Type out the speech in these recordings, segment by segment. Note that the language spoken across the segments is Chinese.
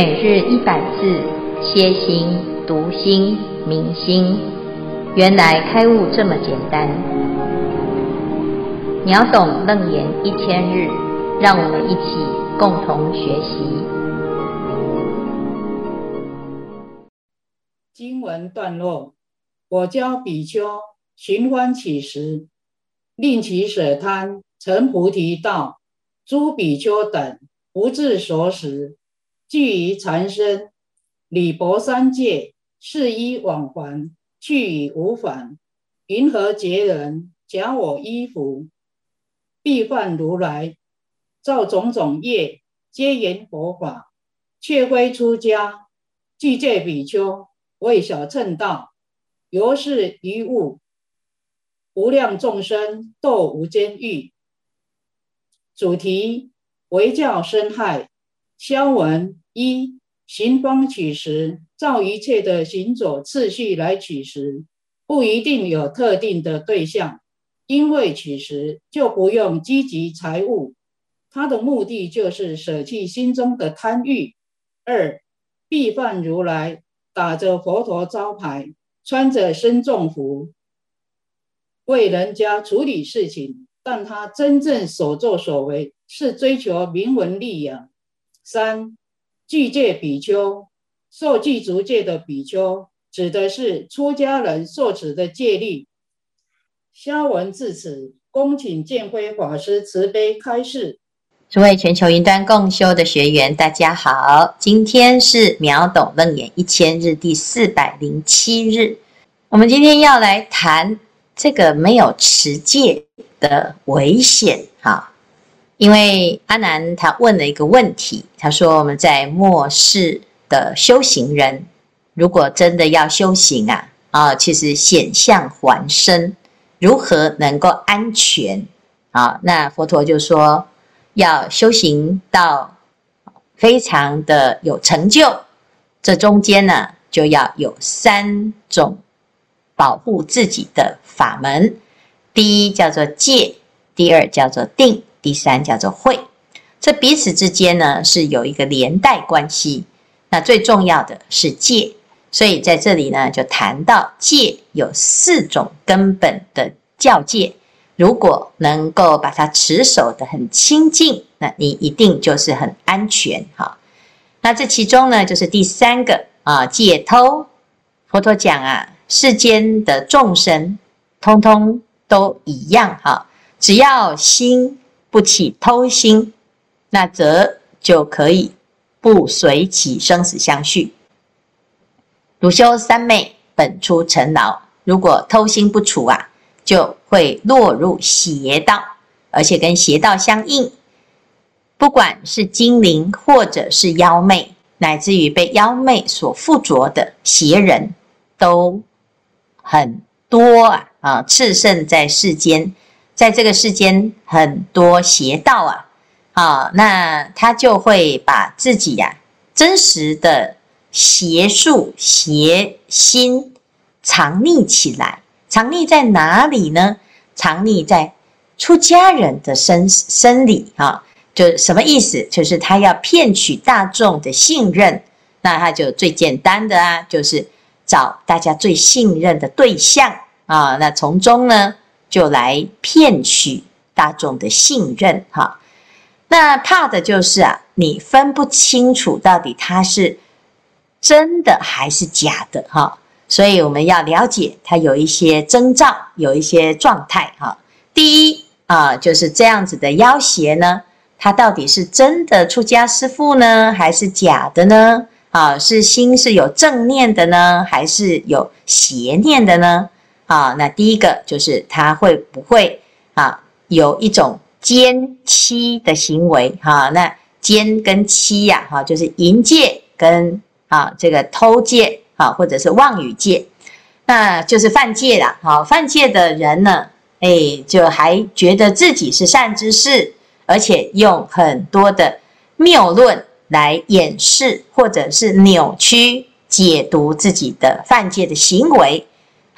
每日一百字，歇心、读心、明心，原来开悟这么简单。秒懂楞严一千日，让我们一起共同学习。经文段落：我教比丘寻欢乞食，令其舍贪，成菩提道。诸比丘等不自所食。具于禅身，礼钵三界，是衣往还，去已无返。云何结人？假我衣服，必犯如来。造种种业，皆言佛法，却非出家。具戒比丘，为小乘道，由是一物，无量众生堕无间狱。主题：为教生害。消文一，寻欢乞食，照一切的行走次序来取食，不一定有特定的对象，因为取食就不用积集财物，他的目的就是舍弃心中的贪欲。二，必犯如来，打着佛陀招牌，穿着身众服，为人家处理事情，但他真正所作所为是追求名闻利养。三，具戒比丘，受具足戒的比丘，指的是出家人受持的戒律。消文至此，恭请建辉法师慈悲开示。诸位全球云端共修的学员，大家好，今天是秒懂楞严一千日第四百零七日，我们今天要来谈这个没有持戒的危险，因为阿难他问了一个问题，他说：“我们在末世的修行人，如果真的要修行啊，啊，其实险象环生，如何能够安全？啊，那佛陀就说，要修行到非常的有成就，这中间呢，就要有三种保护自己的法门，第一叫做戒，第二叫做定。”第三叫做慧，这彼此之间呢是有一个连带关系。那最重要的是戒，所以在这里呢就谈到戒有四种根本的教戒，如果能够把它持守得很清净，那你一定就是很安全哈。那这其中呢就是第三个啊，戒偷。佛陀讲啊，世间的众生通通都一样哈，只要心。不起偷心，那则就可以不随起生死相续。汝修三昧，本出尘劳。如果偷心不除啊，就会落入邪道，而且跟邪道相应。不管是精灵，或者是妖魅，乃至于被妖魅所附着的邪人，都很多啊！啊，炽盛在世间。在这个世间，很多邪道啊，啊，那他就会把自己呀、啊、真实的邪术、邪心藏匿起来。藏匿在哪里呢？藏匿在出家人的身身里啊。就什么意思？就是他要骗取大众的信任。那他就最简单的啊，就是找大家最信任的对象啊。那从中呢，就来骗取大众的信任，哈，那怕的就是啊，你分不清楚到底他是真的还是假的，哈，所以我们要了解他有一些征兆，有一些状态，哈。第一啊，就是这样子的要挟呢，他到底是真的出家师父呢，还是假的呢？啊，是心是有正念的呢，还是有邪念的呢？啊，那第一个就是他会不会啊有一种奸欺的行为？哈、啊，那奸跟欺呀，哈、啊，就是淫戒跟啊这个偷戒啊，或者是妄语戒，那就是犯戒了。好、啊，犯戒的人呢，哎，就还觉得自己是善知识，而且用很多的谬论来掩饰或者是扭曲解读自己的犯戒的行为。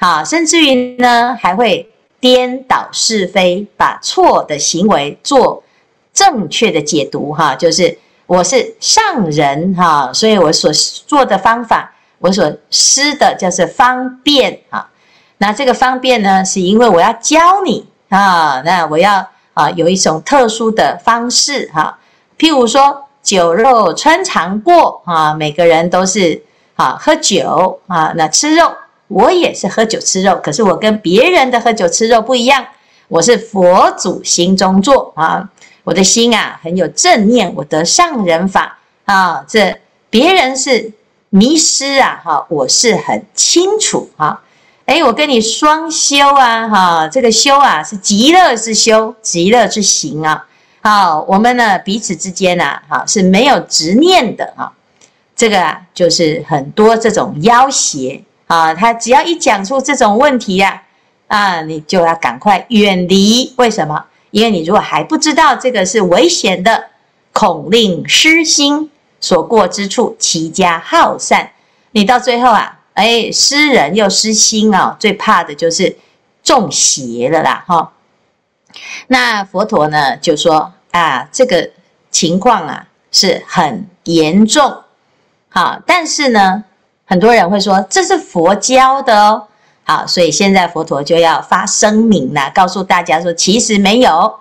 好，甚至于呢，还会颠倒是非，把错的行为做正确的解读。哈，就是我是上人哈，所以我所做的方法，我所施的就是方便啊。那这个方便呢，是因为我要教你啊，那我要啊有一种特殊的方式哈。譬如说酒肉穿肠过啊，每个人都是啊喝酒啊，那吃肉，我也是喝酒吃肉，可是我跟别人的喝酒吃肉不一样，我是佛祖心中坐啊。我的心啊，很有正念，我得上人法啊。这别人是迷失啊，哈，我是很清楚啊。诶，我跟你双修啊，哈，这个修啊是极乐之修，极乐之行啊。好，我们呢彼此之间啊，哈，是没有执念的啊。这个啊，就是很多这种要挟啊，他只要一讲出这种问题呀，啊，你就要赶快远离。为什么？因为你如果还不知道这个是危险的，恐令失心所过之处，其家耗散。你到最后啊，哎，失人又失心啊，最怕的就是中邪了啦，哈。那佛陀呢就说啊，这个情况啊是很严重，好，但是呢，很多人会说这是佛教的哦。好，所以现在佛陀就要发声明了，告诉大家说，其实没有。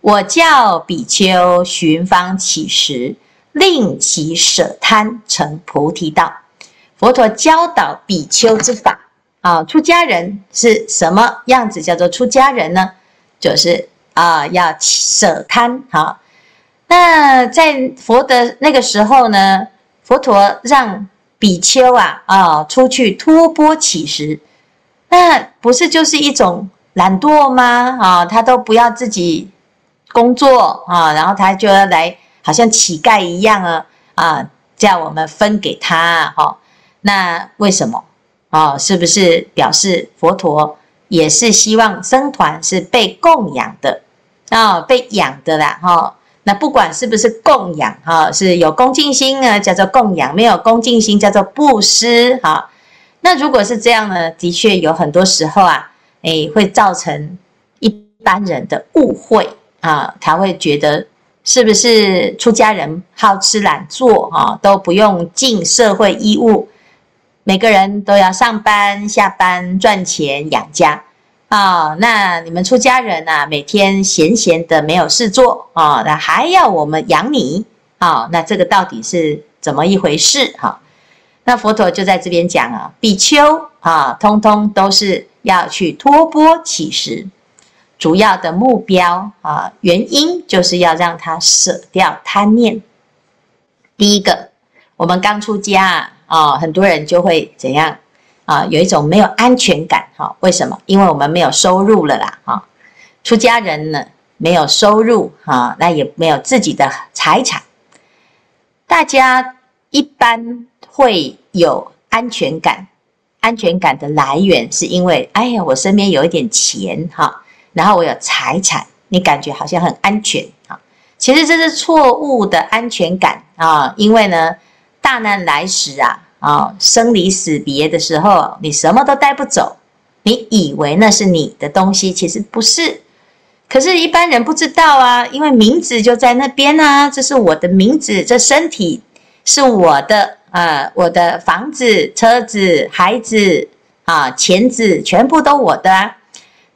我教比丘寻方乞食，令其舍贪，成菩提道。佛陀教导比丘之法啊，出家人是什么样子？叫做出家人呢？就是啊，要舍贪。好，那在佛的那个时候呢，佛陀让比丘啊啊出去托钵乞食。那不是就是一种懒惰吗？啊，他都不要自己工作啊，然后他就要来，好像乞丐一样啊啊，叫我们分给他哈。那为什么啊？是不是表示佛陀也是希望僧团是被供养的啊，被养的啦哈？那不管是不是供养哈，是有恭敬心呢，叫做供养；没有恭敬心，叫做布施哈。那如果是这样呢？的确有很多时候啊，诶，会造成一般人的误会啊，他会觉得是不是出家人好吃懒做啊，都不用尽社会义务，每个人都要上班下班赚钱养家啊？那你们出家人呐、啊，每天闲闲的没有事做啊，那还要我们养你啊？那这个到底是怎么一回事？哈？那佛陀就在这边讲啊，比丘啊，通通都是要去托钵乞食，主要的目标啊，原因就是要让他舍掉贪念。第一个，我们刚出家啊，很多人就会怎样啊，有一种没有安全感哈？为什么？因为我们没有收入了啦哈。出家人呢，没有收入哈，那也没有自己的财产，大家一般。会有安全感，安全感的来源是因为，哎呀，我身边有一点钱哈，然后我有财产，你感觉好像很安全哈。其实这是错误的安全感啊，因为呢，大难来时啊，啊，生离死别的时候，你什么都带不走，你以为那是你的东西，其实不是。可是，一般人不知道啊，因为名字就在那边啊，这是我的名字，这身体是我的。呃，我的房子、车子、孩子啊，钱子全部都我的啊，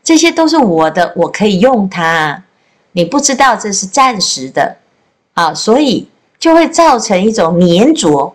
这些都是我的，我可以用它。你不知道这是暂时的啊，所以就会造成一种粘着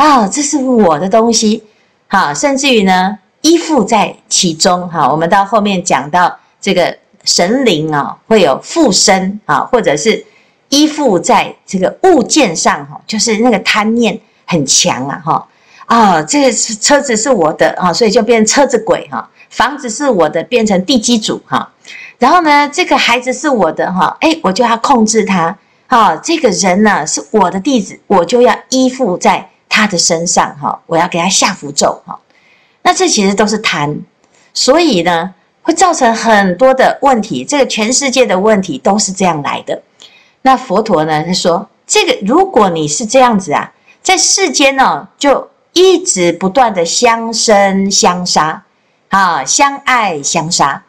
啊，这是我的东西，啊，甚至于呢，依附在其中哈。我们到后面讲到这个神灵啊，会有附身啊，或者是依附在这个物件上哈，就是那个贪念。很强啊，哈啊，这个车子是我的啊，所以就变成车子鬼哈。房子是我的，变成地基主哈。然后呢，这个孩子是我的哈，哎，我就要控制他。哈，这个人呢是我的弟子，我就要依附在他的身上哈，我要给他下符咒哈。那这其实都是贪，所以呢会造成很多的问题。这个全世界的问题都是这样来的。那佛陀呢，他说，这个如果你是这样子啊。在世间呢，就一直不断的相生相杀，啊，相爱相杀，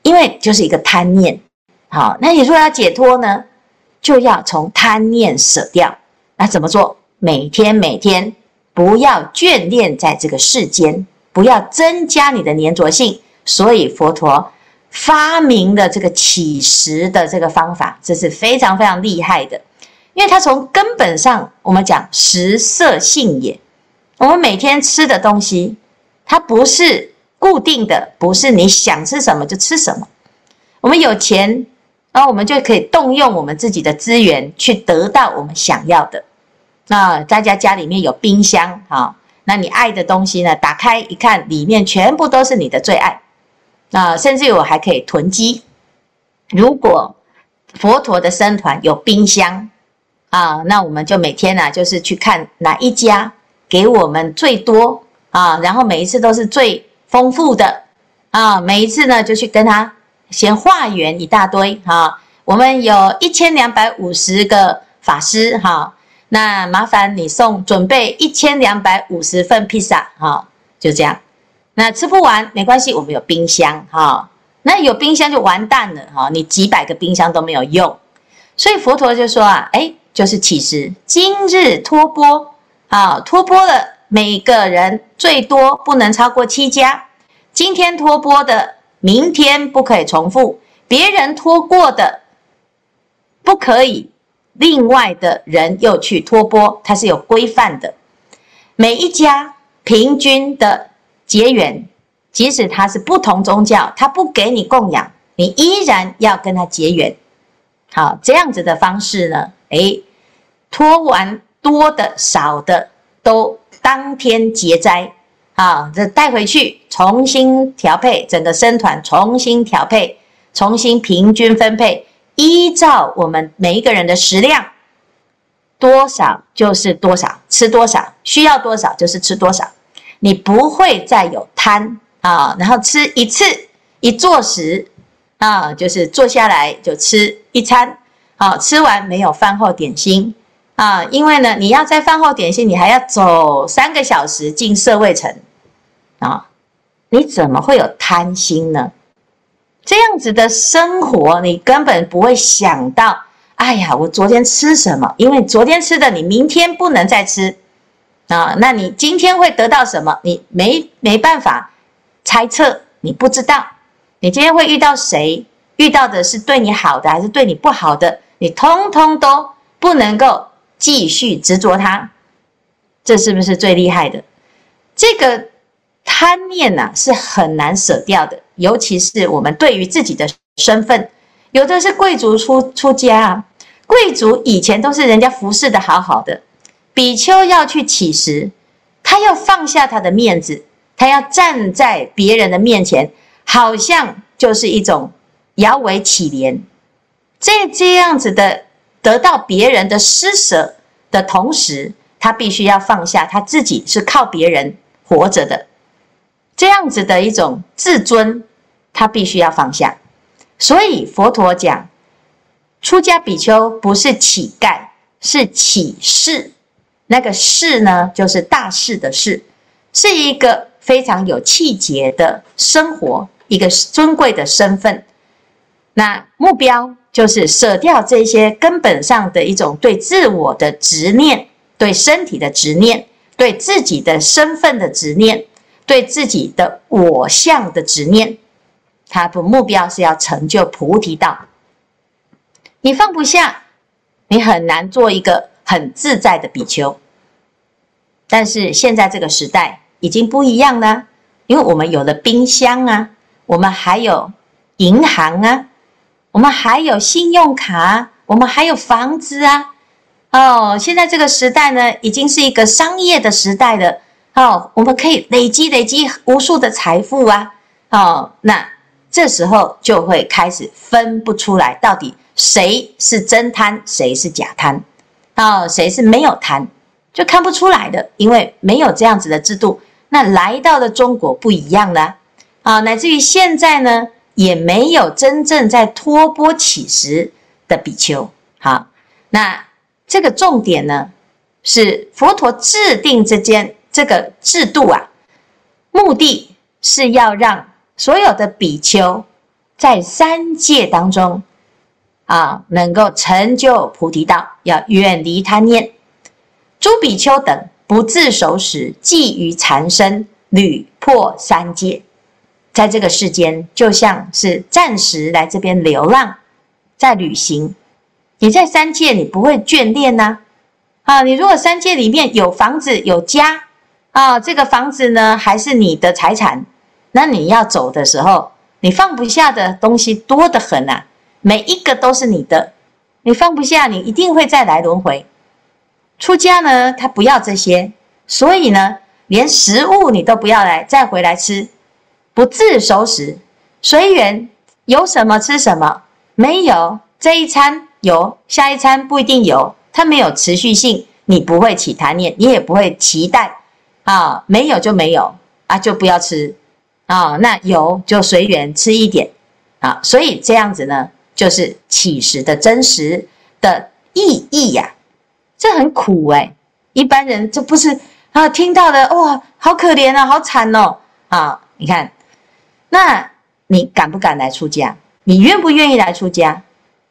因为就是一个贪念。好，那你如果要解脱呢，就要从贪念舍掉，那怎么做？每天每天不要眷恋在这个世间，不要增加你的粘着性。所以佛陀发明的这个起食的这个方法，这是非常非常厉害的。因为它从根本上，我们讲食色性也。我们每天吃的东西，它不是固定的，不是你想吃什么就吃什么。我们有钱，然后我们就可以动用我们自己的资源去得到我们想要的。那大家家里面有冰箱啊，那你爱的东西呢，打开一看，里面全部都是你的最爱。那甚至我还可以囤积。如果佛陀的僧团有冰箱啊，那我们就每天呢、就是去看哪一家给我们最多啊，然后每一次都是最丰富的啊，每一次呢就去跟他先化缘一大堆啊。我们有一千两百五十个法师哈、那麻烦你送准备一千两百五十份披萨哈，就这样。那吃不完没关系，我们有冰箱哈。那有冰箱就完蛋了哈，你几百个冰箱都没有用。所以佛陀就说啊，哎，就是起食，今日托钵啊，托钵了每个人最多不能超过七家。今天托钵的，明天不可以重复，别人托过的不可以，另外的人又去托钵，它是有规范的。每一家平均的。结缘，即使他是不同宗教，他不给你供养，你依然要跟他结缘。好，这样子的方式呢，诶，托完多的少的都当天结斋，啊，这带回去重新调配，整个僧团重新调配，重新平均分配，依照我们每一个人的食量，多少就是多少，吃多少，需要多少就是吃多少。你不会再有贪啊，然后吃一次一坐食啊，就是坐下来就吃一餐，好，吃完没有饭后点心啊，因为呢，你要在饭后点心，你还要走三个小时进社会城啊，你怎么会有贪心呢？这样子的生活，你根本不会想到，哎呀，我昨天吃什么？因为昨天吃的，你明天不能再吃。啊，那你今天会得到什么？你没没办法猜测，你不知道。你今天会遇到谁？遇到的是对你好的还是对你不好的？你通通都不能够继续执着它，这是不是最厉害的？这个贪念呐、啊，是很难舍掉的，尤其是我们对于自己的身份，有的是贵族出出家啊，贵族以前都是人家服侍的好好的。比丘要去乞食，他要放下他的面子，他要站在别人的面前，好像就是一种摇尾乞怜。这这样子的得到别人的施舍的同时，他必须要放下他自己是靠别人活着的，这样子的一种自尊，他必须要放下。所以佛陀讲，出家比丘不是乞丐，是起事。那个士呢，就是大士的士，是一个非常有气节的生活，一个尊贵的身份。那目标就是舍掉这些根本上的一种对自我的执念，对身体的执念，对自己的身份的执念，对自己的我相的执念。他的目标是要成就菩提道。你放不下，你很难做一个。很自在的比丘，但是现在这个时代已经不一样了，因为我们有了冰箱啊，我们还有银行啊，我们还有信用卡，我们还有房子啊。哦，现在这个时代呢，已经是一个商业的时代了。哦，我们可以累积累积无数的财富啊。哦，那这时候就会开始分不出来，到底谁是真贪，谁是假贪。哦，谁是没有贪，就看不出来的，因为没有这样子的制度。那来到了中国不一样了啊，乃至于现在呢，也没有真正在托钵乞食的比丘。好，那这个重点呢，是佛陀制定这件这个制度啊，目的是要让所有的比丘在三界当中。啊，能够成就菩提道，要远离贪念，诸比丘等不自守时，寄于缠身，屡破三界。在这个世间，就像是暂时来这边流浪，在旅行。你在三界，你不会眷恋呐、啊。啊，你如果三界里面有房子有家，啊，这个房子呢还是你的财产，那你要走的时候，你放不下的东西多得很呐，每一个都是你的，你放不下，你一定会再来轮回。出家呢，他不要这些，所以呢，连食物你都不要来，再回来吃。不自守时，随缘，有什么吃什么，没有这一餐有，下一餐不一定有，它没有持续性，你不会起贪念，你也不会期待啊，没有就没有啊，就不要吃啊，那有就随缘吃一点啊，所以这样子呢，就是乞食的真实的意义呀、啊，这很苦哎、一般人这不是啊，听到的哇，好可怜啊，好惨哦啊，你看。那你敢不敢来出家？你愿不愿意来出家？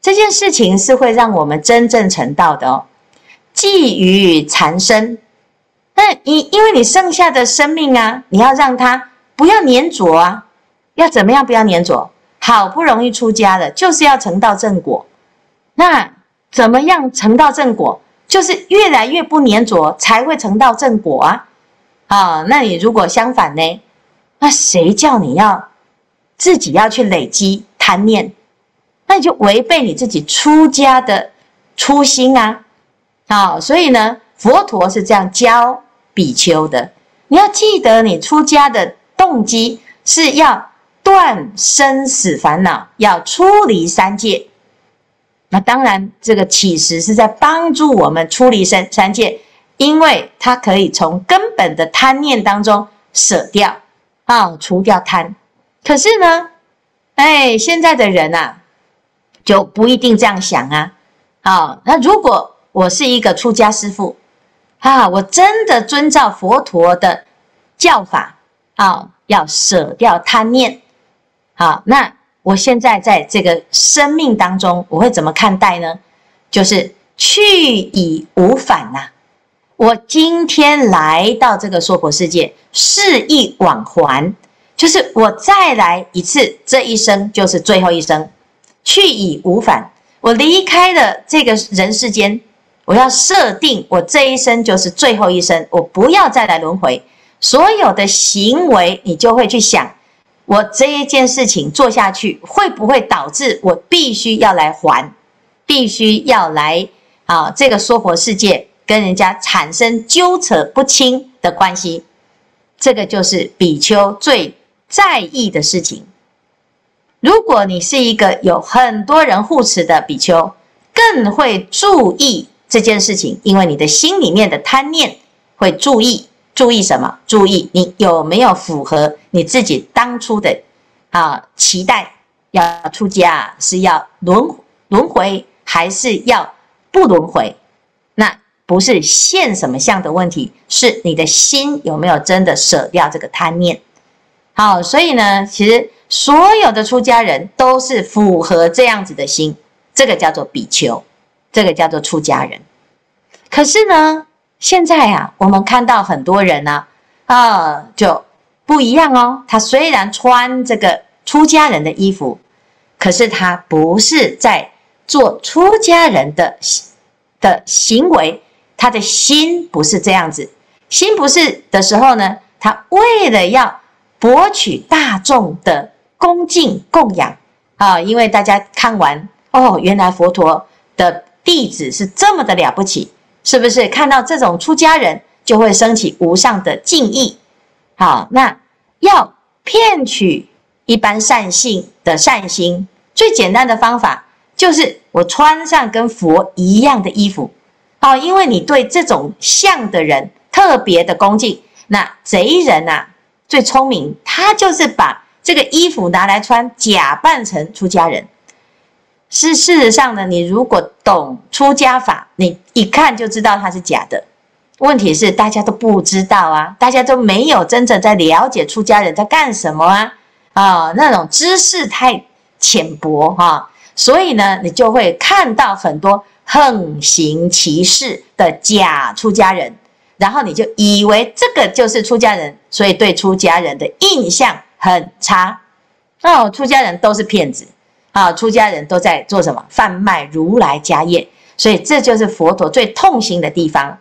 这件事情是会让我们真正成道的哦。寄于缠身，那你因为你剩下的生命啊，你要让它不要粘着啊。要怎么样不要粘着？好不容易出家了，就是要成道正果。那怎么样成道正果？就是越来越不粘着，才会成道正果啊。啊，那你如果相反呢？那谁叫你要自己要去累积贪念？那你就违背你自己出家的初心啊！啊，所以呢，佛陀是这样教比丘的。你要记得，你出家的动机是要断生死烦恼，要出离三界。那当然，这个乞食是在帮助我们出离三三界，因为它可以从根本的贪念当中舍掉。啊、除掉贪，可是呢，哎，现在的人啊，就不一定这样想啊。啊、哦，那如果我是一个出家师父，啊，我真的遵照佛陀的教法，啊、要舍掉贪念。好，那我现在在这个生命当中，我会怎么看待呢？就是去已无返呐、我今天来到这个娑婆世界，是一往还，就是我再来一次，这一生就是最后一生，去已无返。我离开了这个人世间，我要设定我这一生就是最后一生，我不要再来轮回。所有的行为，你就会去想，我这一件事情做下去，会不会导致我必须要来还，必须要来啊这个娑婆世界。跟人家产生纠扯不清的关系，这个就是比丘最在意的事情。如果你是一个有很多人护持的比丘，更会注意这件事情，因为你的心里面的贪念会注意，注意什么？注意你有没有符合你自己当初的啊期待？要出家是要轮轮回，还是要不轮回？那？不是现什么相的问题，是你的心有没有真的舍掉这个贪念？好，所以呢，其实所有的出家人都是符合这样子的心，这个叫做比丘，这个叫做出家人。可是呢，现在啊，我们看到很多人呢，啊，就不一样哦。他虽然穿这个出家人的衣服，可是他不是在做出家人的的行为。他的心不是这样子，心不是的时候呢，他为了要博取大众的恭敬供养啊，因为大家看完哦，原来佛陀的弟子是这么的了不起，是不是？看到这种出家人就会升起无上的敬意。好，那要骗取一般善性的善心，最简单的方法就是我穿上跟佛一样的衣服。哦，因为你对这种像的人特别的恭敬，那贼人呐、啊、最聪明，他就是把这个衣服拿来穿，假扮成出家人。是事实上呢，你如果懂出家法，你一看就知道他是假的。问题是大家都不知道啊，大家都没有真正在了解出家人在干什么啊啊，那种知识太浅薄哈、啊，所以呢，你就会看到很多。横行其事的假出家人，然后你就以为这个就是出家人，所以对出家人的印象很差。哦，出家人都是骗子啊！出家人都在做什么？贩卖如来家业。所以这就是佛陀最痛心的地方。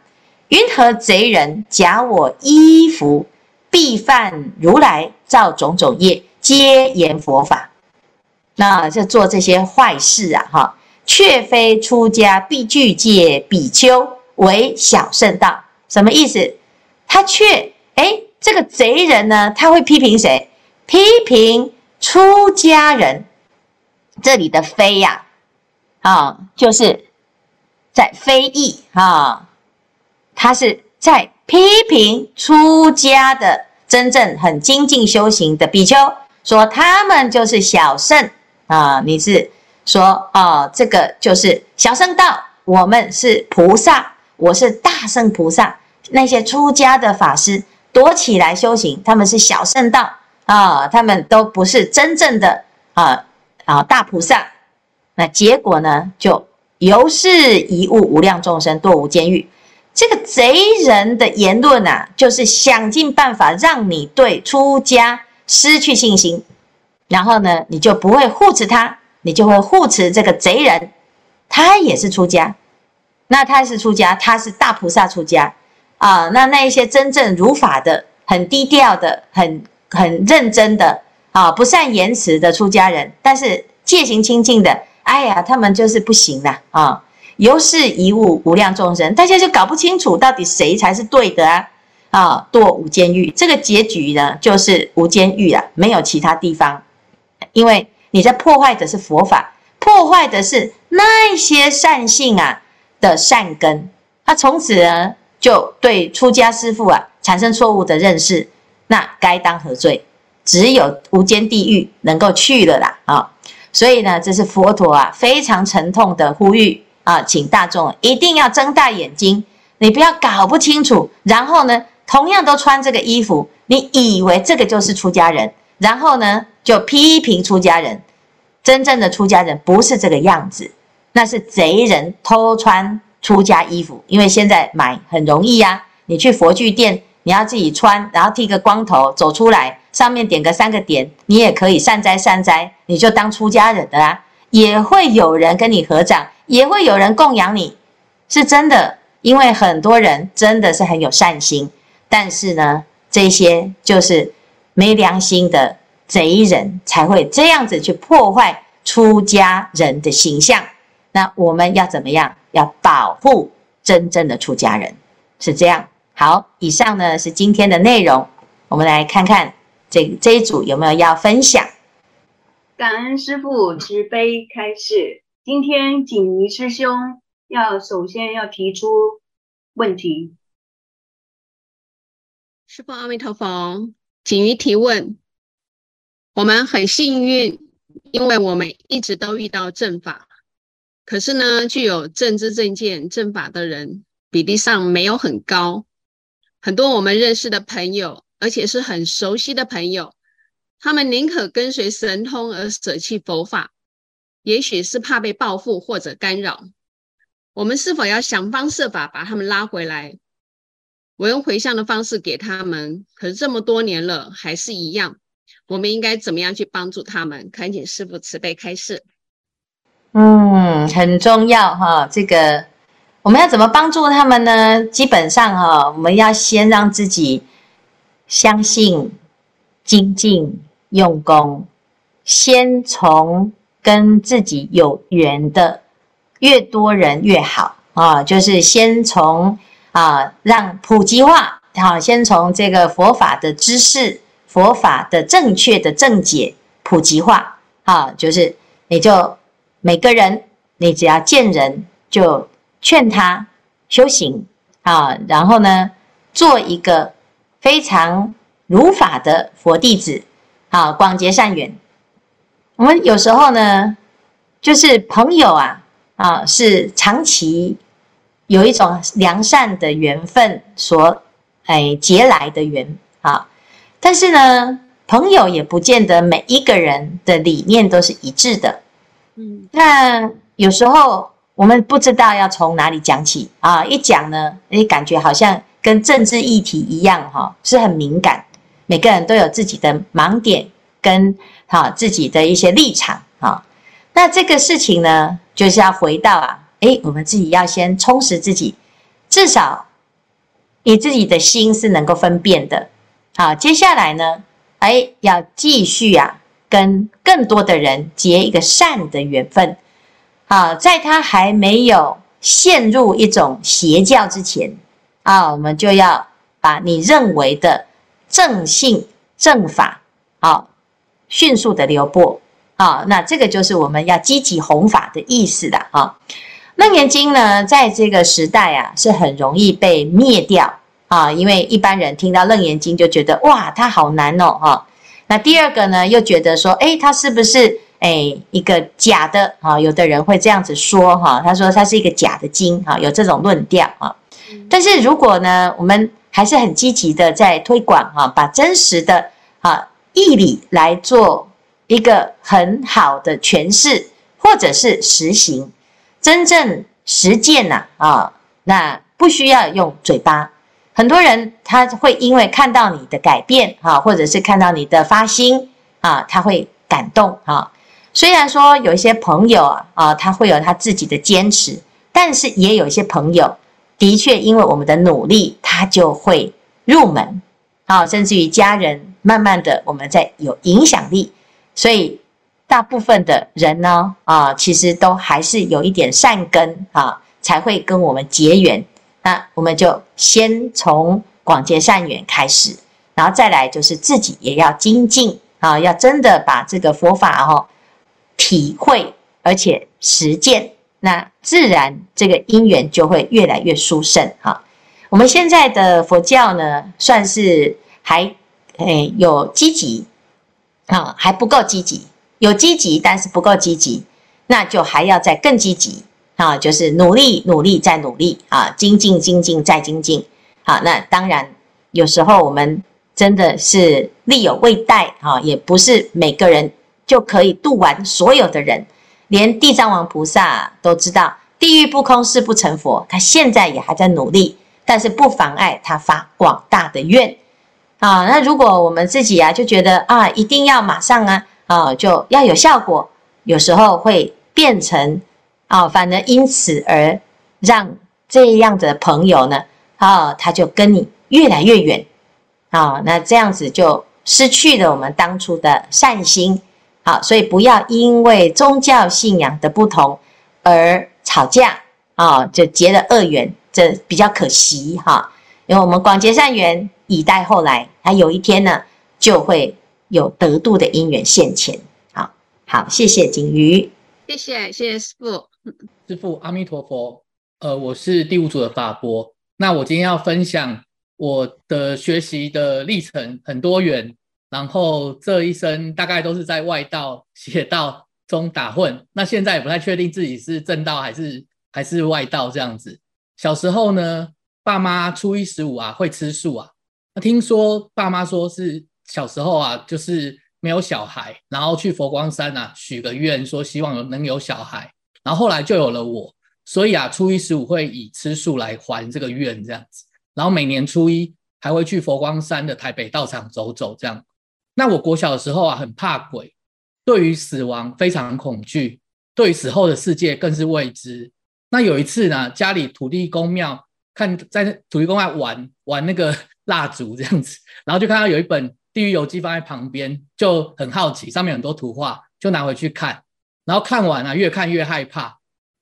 云何贼人假我衣服，必犯如来造种种业，皆言佛法。那就做这些坏事啊！哈，却非出家必具戒比丘为小圣道，什么意思？他却诶，这个贼人呢？他会批评谁？批评出家人。这里的非呀，啊，就是在非议啊，他是在批评出家的真正很精进修行的比丘，说他们就是小圣。啊，你是说啊，这个就是小圣道，我们是菩萨，我是大圣菩萨。那些出家的法师躲起来修行，他们是小圣道啊，他们都不是真正的啊啊大菩萨。那结果呢，就由是一物无量众生堕无间狱。这个贼人的言论啊，就是想尽办法让你对出家失去信心。然后呢，你就不会护持他，你就会护持这个贼人。他也是出家，那他是出家，他是大菩萨出家啊。那那一些真正如法的、很低调的、很很认真的啊，不善言辞的出家人，但是戒行清净的，哎呀，他们就是不行了啊。由是贻误无量众生，大家就搞不清楚到底谁才是对的啊。啊，堕无间狱，这个结局呢，就是无间狱啊，没有其他地方。因为你在破坏的是佛法，破坏的是那些善性啊的善根，他从此呢就对出家师父啊产生错误的认识，那该当何罪？只有无间地狱能够去了啦啊！所以呢，这是佛陀啊非常沉痛的呼吁啊，请大众一定要睁大眼睛，你不要搞不清楚，然后呢，同样都穿这个衣服，你以为这个就是出家人，然后呢？就批评出家人，真正的出家人不是这个样子，那是贼人偷穿出家衣服。因为现在买很容易呀，你去佛具店，你要自己穿，然后剃个光头走出来，上面点个三个点，你也可以善哉善哉，你就当出家人的啦。也会有人跟你合掌，也会有人供养你，是真的。因为很多人真的是很有善心，但是呢，这些就是没良心的。贼人才会这样子去破坏出家人的形象。那我们要怎么样？要保护真正的出家人，是这样。好，以上呢是今天的内容。我们来看看这这一组有没有要分享。感恩师父慈悲开示。今天锦仪师兄要首先要提出问题。师父阿弥陀佛，锦仪提问。我们很幸运，因为我们一直都遇到正法。可是呢，具有正知正见正法的人比例上没有很高。很多我们认识的朋友，而且是很熟悉的朋友，他们宁可跟随神通而舍弃佛法，也许是怕被报复或者干扰。我们是否要想方设法把他们拉回来？我用回向的方式给他们，可是这么多年了，还是一样。我们应该怎么样去帮助他们？恳请师父慈悲开示。嗯，很重要哈。这个我们要怎么帮助他们呢？基本上哈，我们要先让自己相信、精进、用功，先从跟自己有缘的越多人越好啊。就是先从啊，让普及化，好，先从这个佛法的知识。佛法的正确的正解普及化，啊，就是你就每个人，你只要见人就劝他修行啊，然后呢，做一个非常如法的佛弟子，啊，广结善缘。我们有时候呢，就是朋友啊，啊，是长期有一种良善的缘分所哎结来的缘啊。但是呢，朋友也不见得每一个人的理念都是一致的。嗯，那有时候我们不知道要从哪里讲起啊！一讲呢，你感觉好像跟政治议题一样哈，是很敏感。每个人都有自己的盲点跟哈自己的一些立场啊。那这个事情呢，就是要回到啊，诶，我们自己要先充实自己，至少你自己的心是能够分辨的。好，接下来呢，诶，要继续啊，跟更多的人结一个善的缘分。啊，在他还没有陷入一种邪教之前，啊，我们就要把你认为的正信正法，啊，迅速的流布，啊，那这个就是我们要积极弘法的意思的啊。楞严经呢，在这个时代啊，是很容易被灭掉啊，因为一般人听到楞严经就觉得哇，它好难哦，哈。那第二个呢，又觉得说，诶，它是不是？哎，一个假的啊，有的人会这样子说哈，他说它是一个假的经啊，有这种论调啊。但是如果呢，我们还是很积极的在推广啊，把真实的啊义理来做一个很好的诠释，或者是实行，真正实践呐啊，那不需要用嘴巴。很多人他会因为看到你的改变啊，或者是看到你的发心啊，他会感动啊。虽然说有一些朋友啊，啊，他会有他自己的坚持，但是也有一些朋友，的确因为我们的努力，他就会入门，啊，甚至于家人，慢慢的我们在有影响力，所以大部分的人呢，啊，其实都还是有一点善根啊，才会跟我们结缘。那我们就先从广结善缘开始，然后再来就是自己也要精进啊，要真的把这个佛法哈。体会，而且实践，那自然这个因缘就会越来越殊胜哈。我们现在的佛教呢，算是还诶有积极啊，还不够积极，有积极，但是不够积极，那就还要再更积极啊，就是努力努力再努力啊，精进精进再精进。好，那当然有时候我们真的是力有未逮啊，也不是每个人。就可以度完所有的人，连地藏王菩萨都知道地狱不空誓不成佛，他现在也还在努力，但是不妨碍他发广大的愿啊。那如果我们自己啊就觉得啊一定要马上啊啊就要有效果，有时候会变成啊，反而因此而让这样的朋友呢啊他就跟你越来越远啊，那这样子就失去了我们当初的善心。好，所以不要因为宗教信仰的不同而吵架啊，就结了恶缘，这比较可惜哈。因为我们广结善缘，以待后来，他有一天呢，就会有得度的因缘现前。好，好，谢谢景瑜，谢谢，谢谢师父，师傅阿弥陀佛。呃，我是第五组的法波，那我今天要分享我的学习的历程很多元。然后这一生大概都是在外道、邪道中打混。那现在也不太确定自己是正道还是还是外道这样子。小时候呢，爸妈初一十五啊会吃素啊。那听说爸妈说是小时候啊，就是没有小孩，然后去佛光山啊许个愿，说希望能有小孩。然后后来就有了我，所以啊，初一十五会以吃素来还这个愿这样子。然后每年初一还会去佛光山的台北道场走走这样。那我国小的时候啊，很怕鬼，对于死亡非常恐惧，对于死后的世界更是未知。那有一次呢，家里土地公庙看在土地公庙玩玩那个 蜡烛这样子，然后就看到有一本《地狱游记》放在旁边，就很好奇，上面很多图画，就拿回去看。然后看完啊，越看越害怕。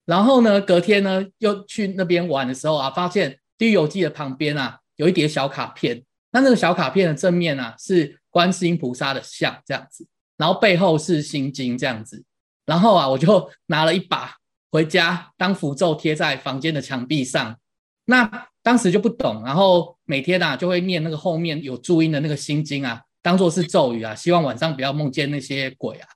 然后呢，隔天呢，又去那边玩的时候啊，发现《地狱游记》的旁边啊，有一叠小卡片。那那个小卡片的正面啊，是观世音菩萨的像这样子，然后背后是心经这样子，然后啊，我就拿了一把回家当符咒贴在房间的墙壁上。那当时就不懂，然后每天啊就会念那个后面有注音的那个心经啊，当做是咒语啊，希望晚上不要梦见那些鬼啊，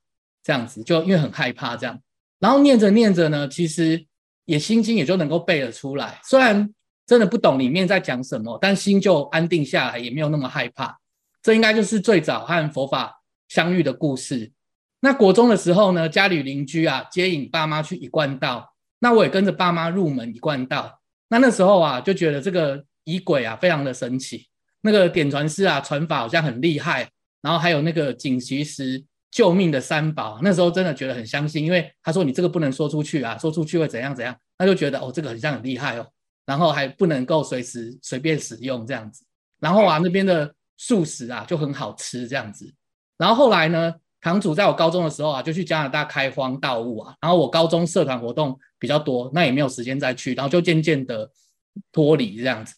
这样子就因为很害怕这样。然后念着念着呢，其实也心经也就能够背了出来，虽然。真的不懂里面在讲什么，但心就安定下来，也没有那么害怕。这应该就是最早和佛法相遇的故事。那国中的时候呢，家里邻居啊接引爸妈去一贯道，那我也跟着爸妈入门一贯道。那那时候啊，就觉得这个仪轨啊非常的神奇，那个点传师啊传法好像很厉害，然后还有那个锦旗时救命的三宝，那时候真的觉得很相信，因为他说你这个不能说出去啊，说出去会怎样怎样，他就觉得哦这个很像很厉害哦，然后还不能够随时随便使用这样子，然后啊那边的素食啊就很好吃这样子，然后后来呢，堂主在我高中的时候啊就去加拿大开荒盗物啊，然后我高中社团活动比较多，那也没有时间再去，然后就渐渐的脱离这样子，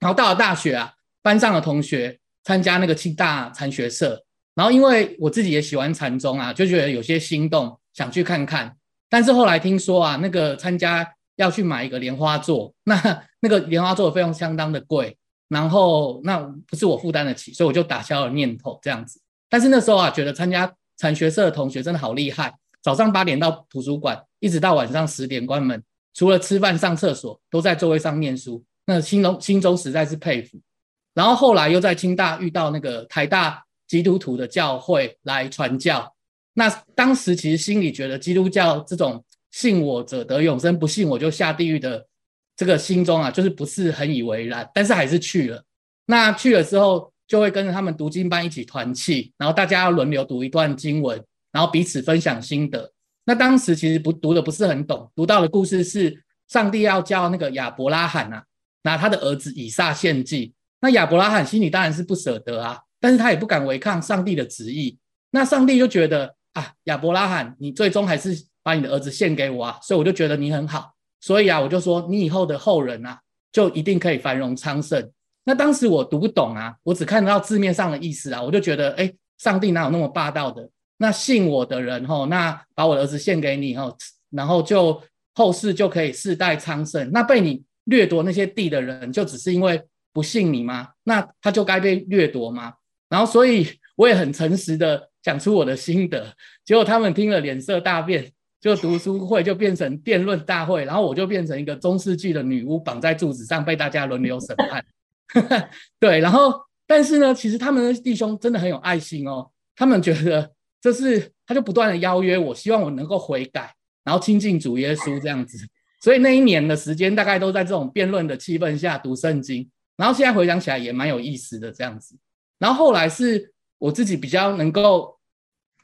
然后到了大学啊，班上的同学参加那个清大禅学社。然后因为我自己也喜欢禅宗啊，就觉得有些心动，想去看看。但是后来听说啊，那个参加要去买一个莲花座，那 那个莲花座的费用相当的贵，然后那不是我负担得起，所以我就打消了念头这样子。但是那时候啊，觉得参加禅学社的同学真的好厉害，早上八点到图书馆，一直到晚上十点关门，除了吃饭上厕所，都在座位上念书，那心中心中实在是佩服。然后后来又在清大遇到那个台大。基督徒的教会来传教，那当时其实心里觉得基督教这种信我者得永生，不信我就下地狱的这个心中啊，就是不是很以为然，但是还是去了。那去了之后，就会跟着他们读经班一起团契，然后大家要轮流读一段经文，然后彼此分享心得。那当时其实不读的不是很懂，读到的故事是上帝要叫那个亚伯拉罕啊，拿他的儿子以撒献祭。那亚伯拉罕心里当然是不舍得啊。但是他也不敢违抗上帝的旨意，那上帝就觉得啊，亚伯拉罕，你最终还是把你的儿子献给我啊，所以我就觉得你很好，所以啊，我就说你以后的后人啊，就一定可以繁荣昌盛。那当时我读不懂啊，我只看得到字面上的意思啊，我就觉得，哎，上帝哪有那么霸道的？那信我的人吼，那把我的儿子献给你吼，然后就后世就可以世代昌盛。那被你掠夺那些地的人，就只是因为不信你吗？那他就该被掠夺吗？然后，所以我也很诚实的讲出我的心得，结果他们听了脸色大变，就读书会就变成辩论大会，然后我就变成一个中世纪的女巫，绑在柱子上被大家轮流审判。对，然后但是呢，其实他们的弟兄真的很有爱心哦，他们觉得这是他就不断的邀约我，希望我能够悔改，然后亲近主耶稣这样子。所以那一年的时间大概都在这种辩论的气氛下读圣经，然后现在回想起来也蛮有意思的这样子。然后后来是我自己比较能够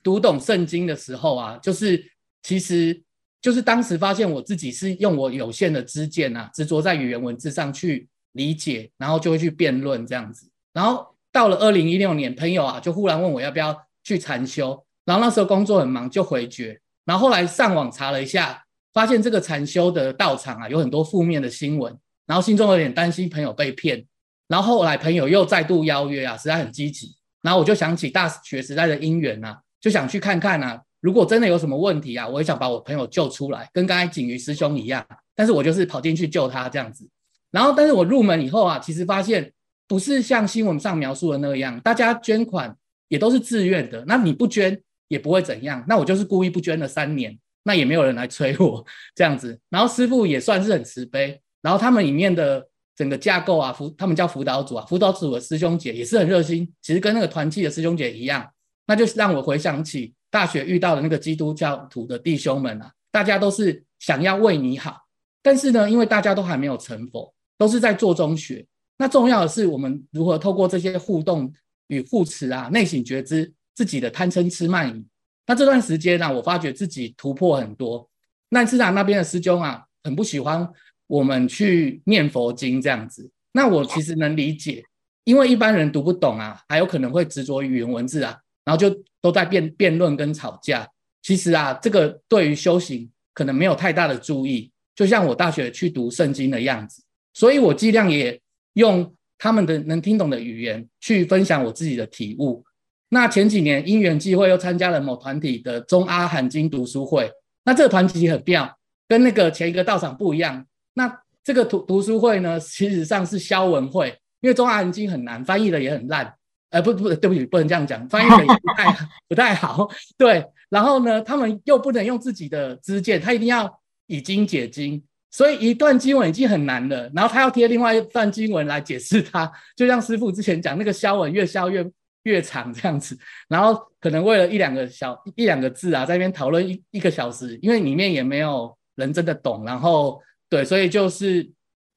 读懂圣经的时候啊，就是其实就是当时发现我自己是用我有限的知见啊，执着在语言文字上去理解，然后就会去辩论这样子。然后到了二零一六年，朋友啊就忽然问我要不要去禅修，然后那时候工作很忙就回绝。然后后来上网查了一下，发现这个禅修的道场啊有很多负面的新闻，然后心中有点担心朋友被骗。然后后来朋友又再度邀约啊，实在很积极。然后我就想起大学时代的因缘啊，就想去看看啊。如果真的有什么问题啊，我也想把我朋友救出来，跟刚才景瑜师兄一样。但是我就是跑进去救他这样子。然后，但是我入门以后啊，其实发现不是像新闻上描述的那样，大家捐款也都是自愿的。那你不捐也不会怎样。那我就是故意不捐了三年，那也没有人来催我这样子。然后师傅也算是很慈悲。然后他们里面的。整个架构啊，辅他们叫辅导组啊，辅导组的师兄姐也是很热心，其实跟那个团契的师兄姐一样，那就是让我回想起大学遇到的那个基督教徒的弟兄们啊，大家都是想要为你好，但是呢，因为大家都还没有成佛，都是在做中学，那重要的是我们如何透过这些互动与互持啊，内省觉知自己的贪嗔痴慢疑。那这段时间呢、我发觉自己突破很多，那市场那边的师兄啊，很不喜欢。我们去念佛经这样子，那我其实能理解，因为一般人读不懂啊，还有可能会执着语言文字啊，然后就都在辩辩论跟吵架。其实啊，这个对于修行可能没有太大的注意，就像我大学去读圣经的样子，所以我尽量也用他们的能听懂的语言去分享我自己的体悟。那前几年因缘际会又参加了某团体的中阿含经读书会，那这个团体很妙，跟那个前一个道场不一样。那这个读读书会呢，其实上是消文会，因为中阿含经很难，翻译的也很烂，呃，不不，对不起，不能这样讲，翻译的也不太不太好，对。然后呢，他们又不能用自己的知见，他一定要以经解经，所以一段经文已经很难了，然后他要贴另外一段经文来解释它，就像师傅之前讲那个消文越消越越长这样子，然后可能为了一两个小一两个字啊，在那边讨论一一个小时，因为里面也没有。人真的懂，然后对，所以就是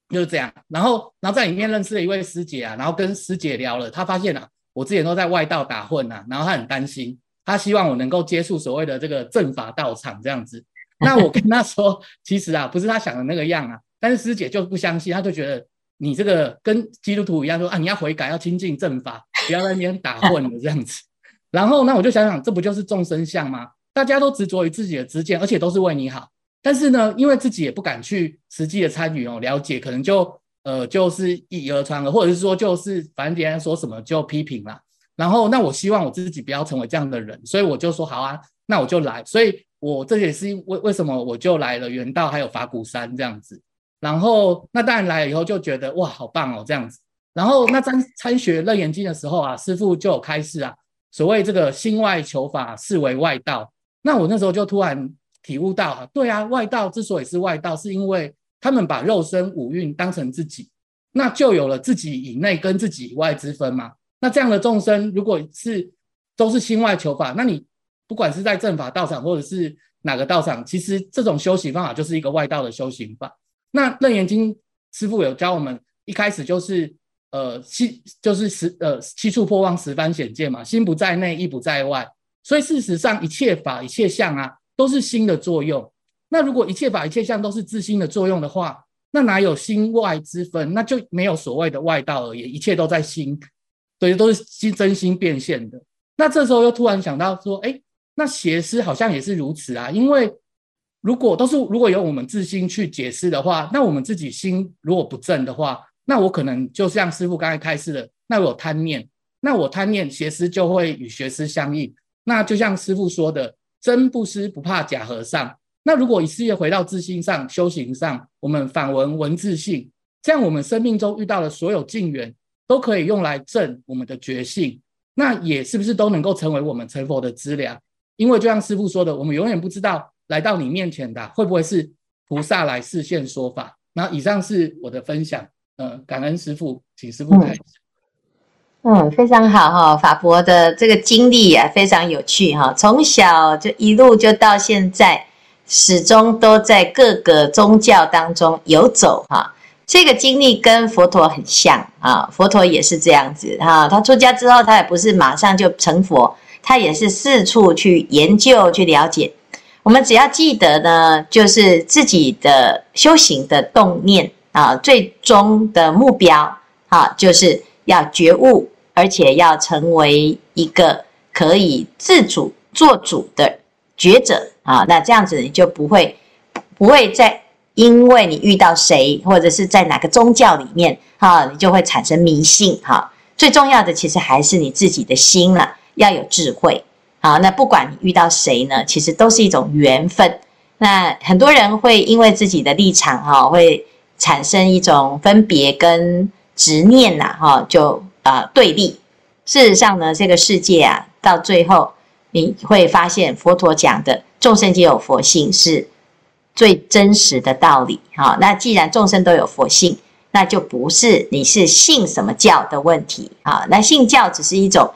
就是这样，然后然后在里面认识了一位师姐啊，然后跟师姐聊了，她发现啊，我之前都在外道打混啊，然后他很担心，他希望我能够接触所谓的这个正法道场这样子。那我跟他说，其实啊，不是他想的那个样啊，但是师姐就不相信，他就觉得你这个跟基督徒一样说，啊，你要悔改，要亲近正法，不要在那边打混的这样子。然后那我就想想，这不就是众生相吗？大家都执着于自己的知见，而且都是为你好。但是呢，因为自己也不敢去实际的参与哦，了解，可能就呃就是以讹传讹，或者是说就是反正别人说什么就批评啦。然后那我希望我自己不要成为这样的人，所以我就说好啊，那我就来。所以我这也是为为什么我就来了圆道还有法鼓山这样子。然后那当然来了以后就觉得哇好棒哦这样子。然后那参参学楞严经的时候啊，师父就有开示啊。所谓这个心外求法，是为外道。那我那时候就突然体悟到啊，对啊，外道之所以是外道，是因为他们把肉身五蕴当成自己，那就有了自己以内跟自己以外之分嘛。那这样的众生，如果是都是心外求法，那你不管是在正法道场或者是哪个道场，其实这种修行方法就是一个外道的修行法。那楞严经师父有教我们，一开始就是。呃，七就是十呃七处破妄十番显见嘛，心不在内，意不在外，所以事实上一切法一切相啊，都是心的作用。那如果一切法一切相都是自心的作用的话，那哪有心外之分？那就没有所谓的外道而已，一切都在心，所以都是心真心变现的。那这时候又突然想到说，哎，那邪师好像也是如此啊，因为如果都是如果由我们自心去解释的话，那我们自己心如果不正的话。那我可能就像师父刚才开示的，那我有贪念，那我贪念邪师就会与邪师相应。那就像师父说的，真布施不怕假和尚。那如果以事业回到自信上修行上，我们反闻闻自性，这样我们生命中遇到的所有境缘，都可以用来证我们的觉性。那也是不是都能够成为我们成佛的资粮？因为就像师父说的，我们永远不知道来到你面前的会不会是菩萨来示现说法。那以上是我的分享。嗯，感恩师父，请师父开始。嗯，非常好哈，法伯的这个经历也非常有趣哈，从小就一路就到现在，始终都在各个宗教当中游走哈。这个经历跟佛陀很像啊，佛陀也是这样子哈。他出家之后，他也不是马上就成佛，他也是四处去研究去了解。我们只要记得呢，就是自己的修行的动念。啊，最终的目标啊，就是要觉悟，而且要成为一个可以自主做主的觉者啊。那这样子你就不会不会再因为你遇到谁，或者是在哪个宗教里面啊，你就会产生迷信哈。最重要的其实还是你自己的心了，要有智慧啊。那不管你遇到谁呢，其实都是一种缘分。那很多人会因为自己的立场哈，会。产生一种分别跟执念呐，哈，就啊对立。事实上呢，这个世界啊，到最后你会发现，佛陀讲的众生皆有佛性是最真实的道理。哈，那既然众生都有佛性，那就不是你是信什么教的问题啊。那信教只是一种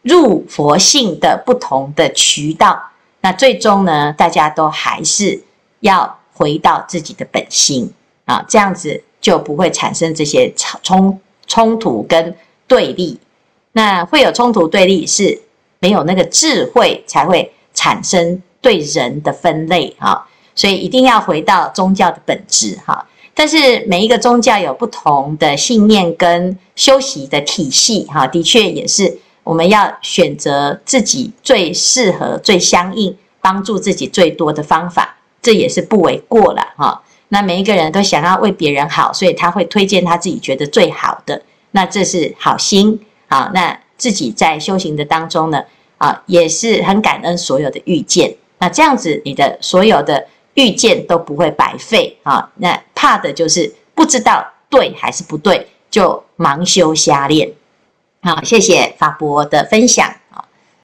入佛性的不同的渠道。那最终呢，大家都还是要回到自己的本心。啊，这样子就不会产生这些冲冲突跟对立。那会有冲突对立，是没有那个智慧才会产生对人的分类哈。所以一定要回到宗教的本质哈。但是每一个宗教有不同的信念跟修习的体系哈，的确也是我们要选择自己最适合、最相应、帮助自己最多的方法，这也是不为过了哈。那每一个人都想要为别人好，所以他会推荐他自己觉得最好的。那这是好心啊。那自己在修行的当中呢，啊，也是很感恩所有的遇见。那这样子，你的所有的预见都不会白费啊。那怕的就是不知道对还是不对，就盲修瞎练。好，谢谢法伯的分享。